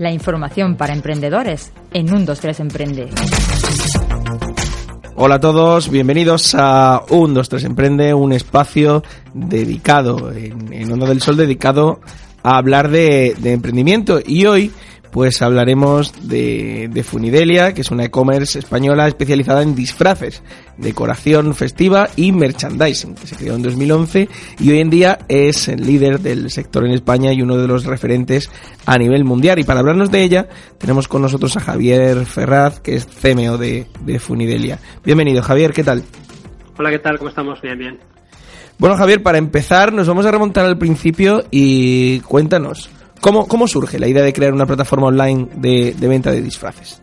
La información para emprendedores en un 23 Emprende. Hola a todos, bienvenidos a Un 23 Emprende, un espacio dedicado en, en Onda del Sol, dedicado a hablar de emprendimiento. Y hoy pues hablaremos de, de Funidelia, que es una e-commerce española especializada en disfraces, decoración festiva y merchandising, que se creó en 2011 y hoy en día es el líder del sector en España y uno de los referentes a nivel mundial. Y para hablarnos de ella, tenemos con nosotros a Javier Ferraz, que es CMO de, de Funidelia. Bienvenido, Javier, ¿qué tal? Hola, ¿qué tal? ¿Cómo estamos? Bien, bien. Bueno, Javier, para empezar, nos vamos a remontar al principio y cuéntanos. ¿Cómo, ¿Cómo surge la idea de crear una plataforma online de, de venta de disfraces?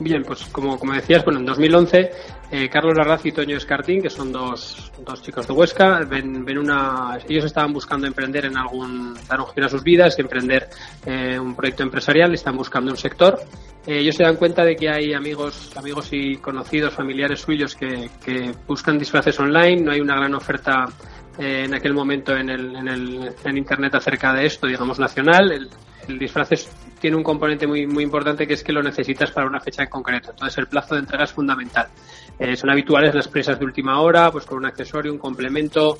Bien, pues como, como decías, bueno, en 2011 eh, Carlos Larraz y Toño Escartín, que son dos, dos chicos de Huesca, ven, ven una, ellos estaban buscando emprender en algún, dar un giro a sus vidas, emprender eh, un proyecto empresarial, están buscando un sector. Eh, ellos se dan cuenta de que hay amigos, amigos y conocidos, familiares suyos que, que buscan disfraces online, no hay una gran oferta eh, en aquel momento en, el, en, el, en Internet acerca de esto, digamos, nacional. El, el disfraz tiene un componente muy, muy importante que es que lo necesitas para una fecha en concreto. Entonces, el plazo de entrega es fundamental. Eh, son habituales las presas de última hora, pues con un accesorio, un complemento,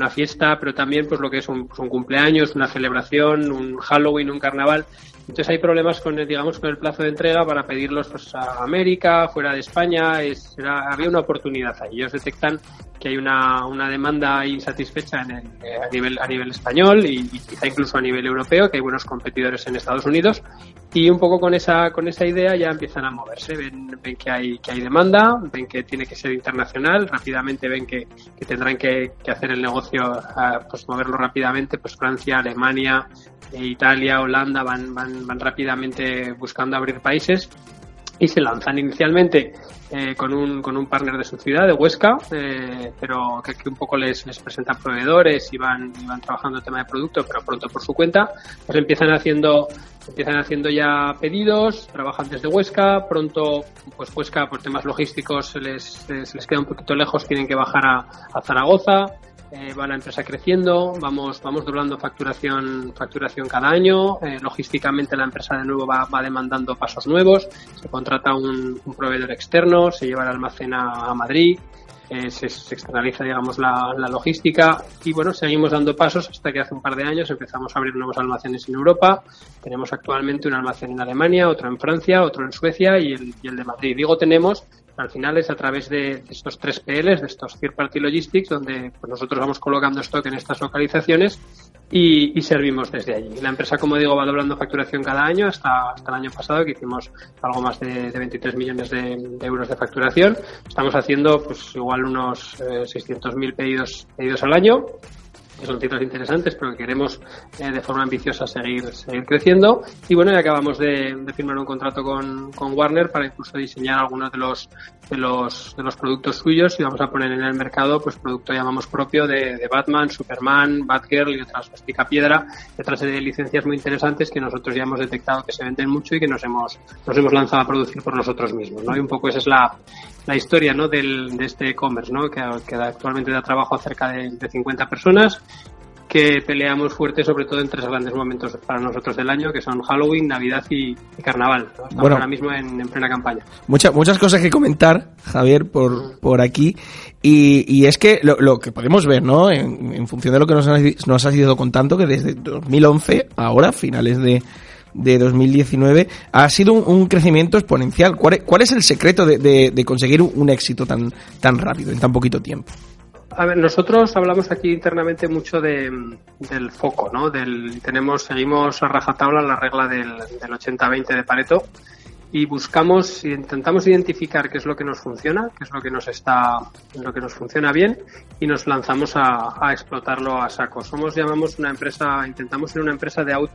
una fiesta, pero también pues lo que es un, pues un cumpleaños, una celebración, un Halloween, un carnaval. Entonces hay problemas con el, digamos, con el plazo de entrega para pedirlos pues, a América, fuera de España. Es, era, había una oportunidad ahí. Ellos detectan que hay una, una demanda insatisfecha en el, eh, a, nivel, a nivel español y, y, quizá incluso a nivel europeo, que hay buenos competidores en Estados Unidos. Y un poco con esa, con esa idea ya empiezan a moverse. Ven, ven que, hay, que hay demanda, ven que tiene que ser internacional, rápidamente ven que, que tendrán que, que hacer el negocio, a, pues moverlo rápidamente. Pues Francia, Alemania, eh, Italia, Holanda van, van, van rápidamente buscando abrir países y se lanzan inicialmente eh, con, un, con un partner de su ciudad, de Huesca, eh, pero que, que, un poco les, les presentan proveedores y van, y van trabajando el tema de producto, pero pronto por su cuenta, pues empiezan haciendo empiezan haciendo ya pedidos, trabajan desde Huesca, pronto pues Huesca por temas logísticos se les, se les queda un poquito lejos, tienen que bajar a Zaragoza, eh, va la empresa creciendo, vamos, vamos doblando facturación, facturación cada año, eh, logísticamente la empresa de nuevo va, va demandando pasos nuevos, se contrata un, un, proveedor externo, se lleva el almacén a, Madrid, eh, se, se, externaliza, digamos, la, la, logística y bueno, seguimos dando pasos hasta que hace un par de años empezamos a abrir nuevos almacenes en Europa. Tenemos actualmente un almacén en Alemania, otro en Francia, otro en Suecia y el, y el de Madrid. Digo tenemos al final es a través de estos tres PLs, de estos Third Party Logistics, donde pues, nosotros vamos colocando stock en estas localizaciones y, servimos desde allí. La empresa, como digo, va doblando facturación cada año hasta, hasta el año pasado, que hicimos algo más de, de 23 millones de, de, euros de facturación. Estamos haciendo pues igual unos eh, 600.000 pedidos, pedidos al año son cifras interesantes, pero que queremos eh, de forma ambiciosa seguir, seguir creciendo. Y bueno, ya acabamos de, firmar un contrato con, con, Warner para incluso diseñar algunos de los, de los, de los productos suyos y vamos a poner en el mercado pues producto llamamos propio de, de Batman, Superman, Batgirl y otras Pica Piedra, y otra serie de licencias muy interesantes que nosotros ya hemos detectado que se venden mucho y que nos hemos, nos hemos lanzado a producir por nosotros mismos, ¿no? Y un poco esa es la, la historia, ¿no? Del, de este e-commerce, ¿no? Que, que actualmente da trabajo a cerca de, de 50 personas que peleamos fuerte sobre todo en tres grandes momentos para nosotros del año, que son Halloween, Navidad y, y Carnaval. Estamos bueno, ahora mismo en, en, plena campaña. Muchas muchas cosas que comentar, Javier, por, por aquí. Y, y es que lo, lo, que podemos ver, ¿no? En, en función de lo que nos, has, nos has ido contando, que desde 2011, ahora, finales de, de 2019 ha sido un, crecimiento exponencial. ¿Cuál es, el secreto de, conseguir un éxito tan, tan rápido, en tan poquito tiempo? A ver, nosotros hablamos aquí internamente mucho de, del foco, ¿no? Del, tenemos, seguimos a rajatabla la regla del, del 80-20 de Pareto y buscamos y intentamos identificar qué es lo que nos funciona, qué es lo que nos está, lo que nos funciona bien y nos lanzamos a, a explotarlo a saco. Somos, llamamos una empresa, intentamos ser una empresa de auto